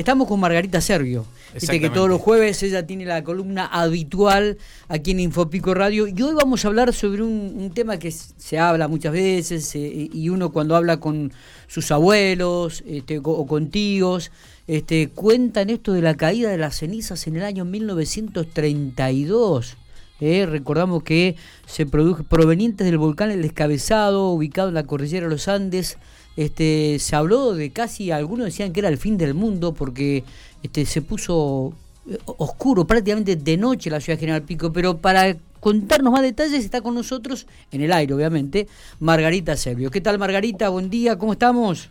Estamos con Margarita Servio. Viste que todos los jueves ella tiene la columna habitual aquí en Infopico Radio. Y hoy vamos a hablar sobre un, tema que se habla muchas veces eh, y uno cuando habla con sus abuelos este, o con tíos, este, cuentan esto de la caída de las cenizas en el año 1932. Eh, recordamos que se produjo provenientes del volcán El Descabezado, ubicado en la cordillera de los Andes, este, se habló de casi, algunos decían que era el fin del mundo porque este, se puso eh, oscuro, prácticamente de noche la ciudad de General Pico, pero para contarnos más detalles está con nosotros, en el aire obviamente, Margarita Servio. ¿Qué tal Margarita? Buen día, ¿cómo estamos?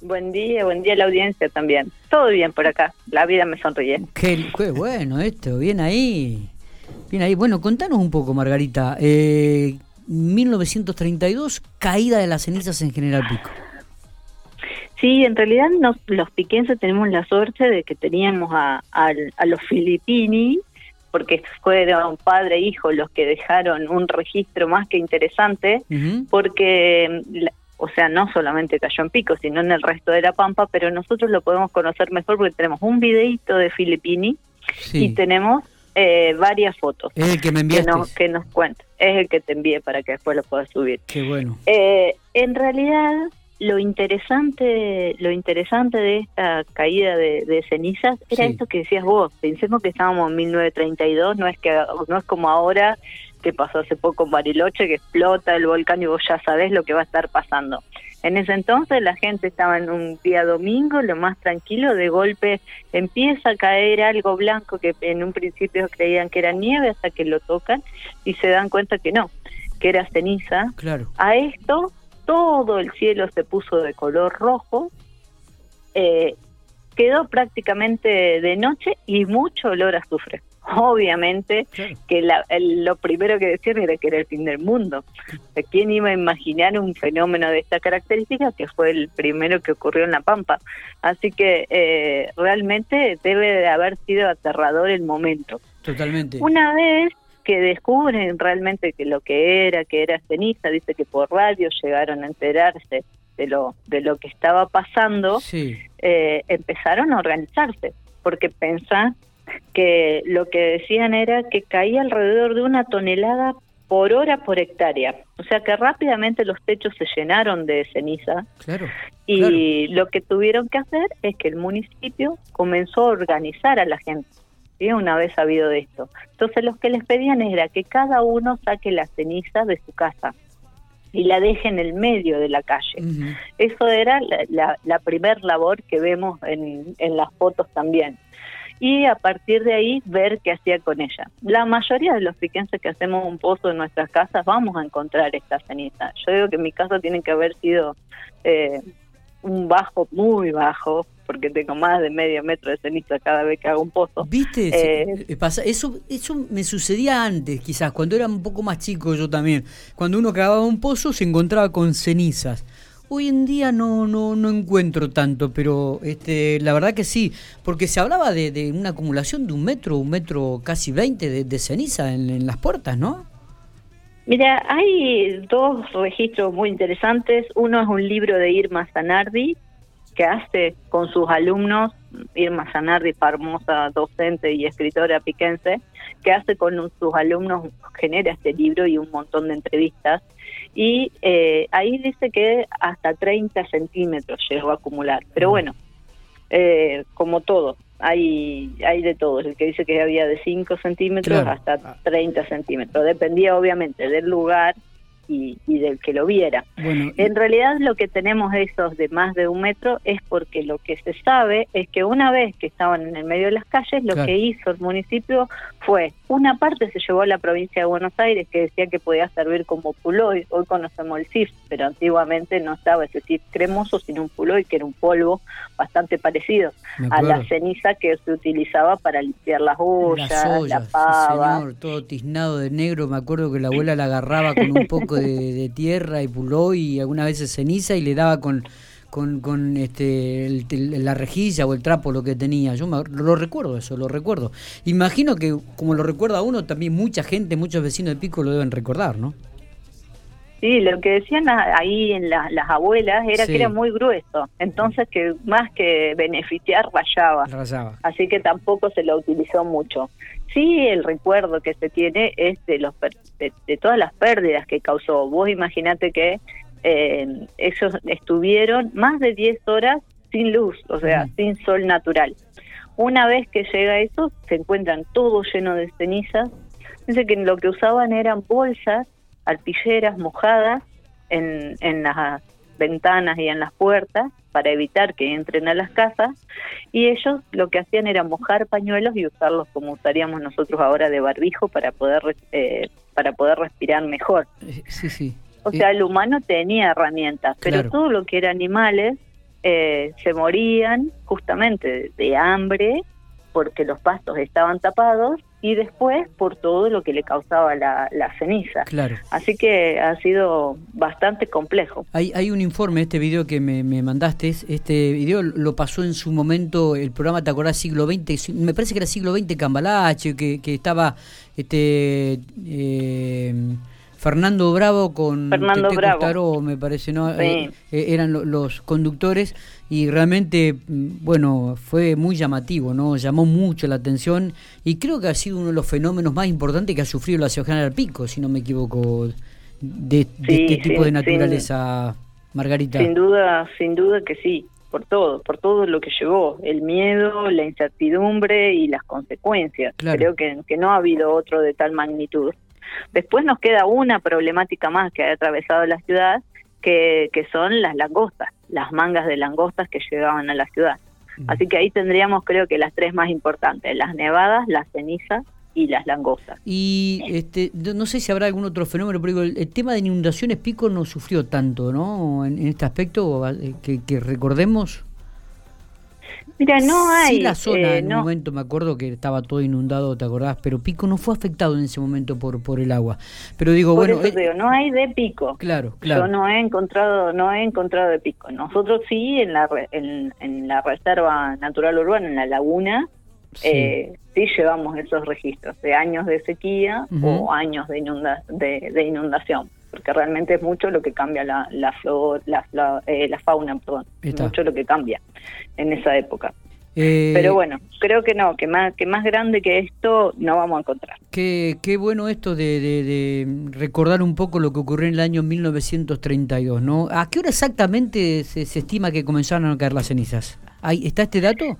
Buen día, buen día a la audiencia también. Todo bien por acá, la vida me sonríe. Qué, bueno esto, bien ahí. Bien ahí. Bueno, contanos un poco, Margarita. Eh, 1932, caída de las cenizas en General Pico. Sí, en realidad los piquenses tenemos la suerte de que teníamos a, los filipini, porque fueron padre e hijo los que dejaron un registro más que interesante, porque, o sea, no solamente cayó en Pico, sino en el resto de la Pampa, pero nosotros lo podemos conocer mejor porque tenemos un videito de Filipini y tenemos eh, varias fotos. Es el que me enviaste. Que, nos cuenta. Es el que te envié para que después lo puedas subir. Qué bueno. Eh, en realidad, lo interesante, lo interesante de esta caída de, cenizas era esto que decías vos. Pensemos que estábamos en 1932, no es que no es como ahora que pasó hace poco en Bariloche, que explota el volcán y vos ya sabés lo que va a estar pasando. En ese entonces la gente estaba en un día domingo, lo más tranquilo, de golpe empieza a caer algo blanco que en un principio creían que era nieve hasta que lo tocan y se dan cuenta que no, que era ceniza. Claro. A esto todo el cielo se puso de color rojo, eh, quedó prácticamente de noche y mucho olor a azufre obviamente que lo primero que decían era que era el fin del mundo. ¿Quién iba a imaginar un fenómeno de esta característica que fue el primero que ocurrió en La Pampa? Así que eh, realmente debe de haber sido aterrador el momento. Totalmente. Una vez que descubren realmente que lo que era, que era ceniza, dice que por radio llegaron a enterarse de lo, de lo que estaba pasando, eh, empezaron a organizarse, porque pensan que lo que decían era que caía alrededor de una tonelada por hora por hectárea. O sea que rápidamente los techos se llenaron de ceniza. Claro, y lo que tuvieron que hacer es que el municipio comenzó a organizar a la gente. ¿Sí? Una vez sabido de esto. Entonces los que les pedían era que cada uno saque la ceniza de su casa y la deje en el medio de la calle. Eso era la, la, la primer labor que vemos en, en las fotos también y a partir de ahí ver qué hacía con ella. La mayoría de los piquenses que hacemos un pozo en nuestras casas vamos a encontrar esta ceniza. Yo digo que en mi caso tiene que haber sido eh, un bajo muy bajo, porque tengo más de medio metro de ceniza cada vez que hago un pozo. ¿Viste? Eh, eh, pasa, eso, eso me sucedía antes, quizás, cuando era un poco más chico yo también. Cuando uno cavaba un pozo se encontraba con cenizas. Hoy en día no, no, no encuentro tanto, pero este, la verdad que sí, porque se hablaba de, una acumulación de un metro, un metro casi veinte de, ceniza en, las puertas, ¿no? Mira, hay dos registros muy interesantes. Uno es un libro de Irma Zanardi, que hace con sus alumnos, Irma Zanardi, famosa docente y escritora piquense, que hace con sus alumnos, genera este libro y un montón de entrevistas y eh, ahí dice que hasta 30 centímetros llegó a acumular. Pero bueno, eh, como todo, hay, hay de todo. El que dice que había de 5 centímetros hasta 30 centímetros. Dependía obviamente del lugar y, del que lo viera. en realidad lo que tenemos esos de más de un metro es porque lo que se sabe es que una vez que estaban en el medio de las calles, lo que hizo el municipio fue, una parte se llevó a la provincia de Buenos Aires que decía que podía servir como puloy, hoy conocemos el CIF, pero antiguamente no estaba ese CIF cremoso, sino un puloy que era un polvo bastante parecido a la ceniza que se utilizaba para limpiar las ollas, la pava. señor, todo tiznado de negro, me acuerdo que la abuela la agarraba con un poco de, tierra y puló y algunas veces ceniza y le daba con, con, este, la rejilla o el trapo lo que tenía. Yo lo recuerdo eso, lo recuerdo. Imagino que como lo recuerda uno, también mucha gente, muchos vecinos de Pico lo deben recordar, ¿no? Sí, lo que decían ahí en las abuelas era que era muy grueso, entonces que más que beneficiar rayaba. rayaba. Así que tampoco se lo utilizó mucho. Sí, el recuerdo que se tiene es de, los, de, todas las pérdidas que causó. Vos imaginate que eh, ellos estuvieron más de 10 horas sin luz, o sea, sin sol natural. Una vez que llega eso, se encuentran todo lleno de cenizas. Dice que lo que usaban eran bolsas arpilleras mojadas en, en las ventanas y en las puertas para evitar que entren a las casas y ellos lo que hacían era mojar pañuelos y usarlos como usaríamos nosotros ahora de barbijo para poder eh, para poder respirar mejor. Eh, sí, sí. O sea, el humano tenía herramientas, pero todo lo que era animales eh, se morían justamente de hambre porque los pastos estaban tapados y después por todo lo que le causaba la, ceniza. Claro. Así que ha sido bastante complejo. Hay, hay un informe, este video que me, mandaste, este video lo pasó en su momento el programa, ¿te acordás? Siglo XX, me parece que era siglo XX Cambalache, que, que estaba... este eh, Fernando Bravo con Fernando Bravo. me parece, ¿no? Eh, eh, eran los conductores y realmente, mm, bueno, fue muy llamativo, ¿no? Llamó mucho la atención y creo que ha sido uno de los fenómenos más importantes que ha sufrido la ciudad general Pico, si no me equivoco, de, este tipo de naturaleza, Margarita. Sin duda, sin duda que sí, por todo, por todo lo que llevó, el miedo, la incertidumbre y las consecuencias. Creo que, que no ha habido otro de tal magnitud. Después nos queda una problemática más que ha atravesado la ciudad, que, que son las langostas, las mangas de langostas que llegaban a la ciudad. Así que ahí tendríamos creo que las tres más importantes, las nevadas, las cenizas y las langostas. Y este, no sé si habrá algún otro fenómeno, pero el, tema de inundaciones Pico no sufrió tanto, ¿no? En, este aspecto, eh, que, que recordemos. Mira, no hay. Sí, la zona eh, en un momento me acuerdo que estaba todo inundado, ¿te acordás? Pero Pico no fue afectado en ese momento por por el agua. Pero digo, bueno. Eh, no hay de Pico. Claro, claro. Yo no he encontrado, no he encontrado de Pico. Nosotros sí, en la, en, en la Reserva Natural Urbana, en la laguna, sí. Eh, sí llevamos esos registros de años de sequía o años de, inunda, de, de inundación porque realmente es mucho lo que cambia la, la, flor, la, eh, la fauna, perdón, mucho lo que cambia en esa época. Eh, Pero bueno, creo que no, que más, que más grande que esto no vamos a encontrar. Qué, qué bueno esto de, de, recordar un poco lo que ocurrió en el año 1932, ¿no? ¿A qué hora exactamente se, se estima que comenzaron a caer las cenizas? ¿Está este dato?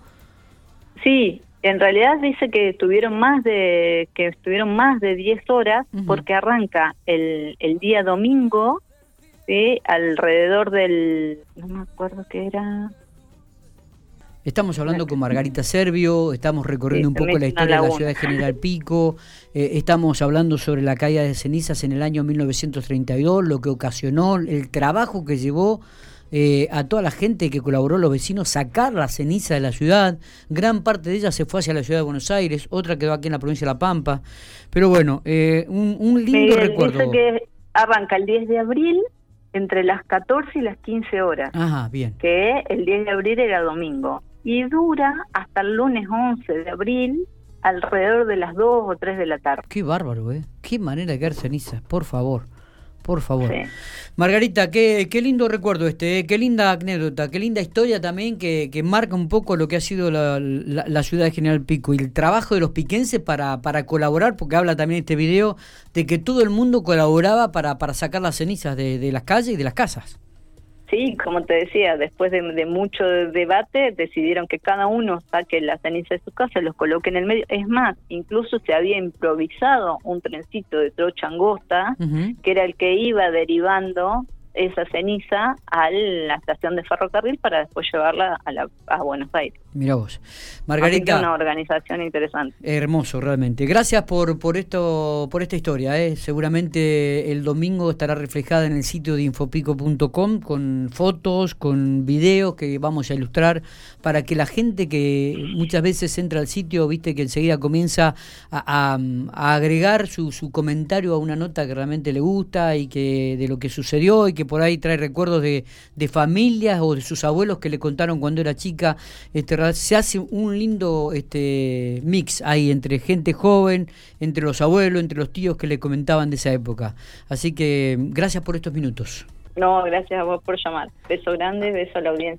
Sí, en realidad dice que estuvieron más de que estuvieron más de 10 horas porque arranca el, el día domingo ¿sí? alrededor del no me acuerdo qué era. Estamos hablando con Margarita Servio, estamos recorriendo un poco la historia de la ciudad de General Pico, eh, estamos hablando sobre la caída de cenizas en el año 1932, lo que ocasionó, el trabajo que llevó eh, a toda la gente que colaboró, los vecinos, sacar la ceniza de la ciudad. Gran parte de ella se fue hacia la ciudad de Buenos Aires, otra quedó aquí en la provincia de La Pampa. Pero bueno, eh, un, lindo recuerdo. Dice que arranca el 10 de abril entre las 14 y las 15 horas. Ajá, bien. Que el 10 de abril era domingo. Y dura hasta el lunes 11 de abril alrededor de las 2 o 3 de la tarde. Qué bárbaro, ¿eh? Qué manera de caer ceniza, por favor por favor. Margarita, qué, qué lindo recuerdo este, eh, qué linda anécdota, qué linda historia también que, que marca un poco lo que ha sido la, la, ciudad de General Pico y el trabajo de los piquenses para, para colaborar, porque habla también este video de que todo el mundo colaboraba para, para sacar las cenizas de, de las calles y de las casas. Sí, como te decía, después de, mucho debate decidieron que cada uno saque la ceniza de su casa, los coloque en el medio. Es más, incluso se había improvisado un trencito de trocha angosta, que era el que iba derivando esa ceniza a la estación de ferrocarril para después llevarla a, la, a Buenos Aires. Mira vos. Margarita. una organización interesante. Hermoso, realmente. Gracias por, por, esto, por esta historia. ¿eh? Seguramente el domingo estará reflejada en el sitio de infopico.com con fotos, con videos que vamos a ilustrar para que la gente que muchas veces entra al sitio, viste que enseguida comienza a, a agregar su, su comentario a una nota que realmente le gusta y que de lo que sucedió y que por ahí trae recuerdos de, de familias o de sus abuelos que le contaron cuando era chica. Este, se hace un lindo este, mix ahí entre gente joven, entre los abuelos, entre los tíos que le comentaban de esa época. Así que gracias por estos minutos. No, gracias a vos por llamar. Beso grande, beso a la audiencia.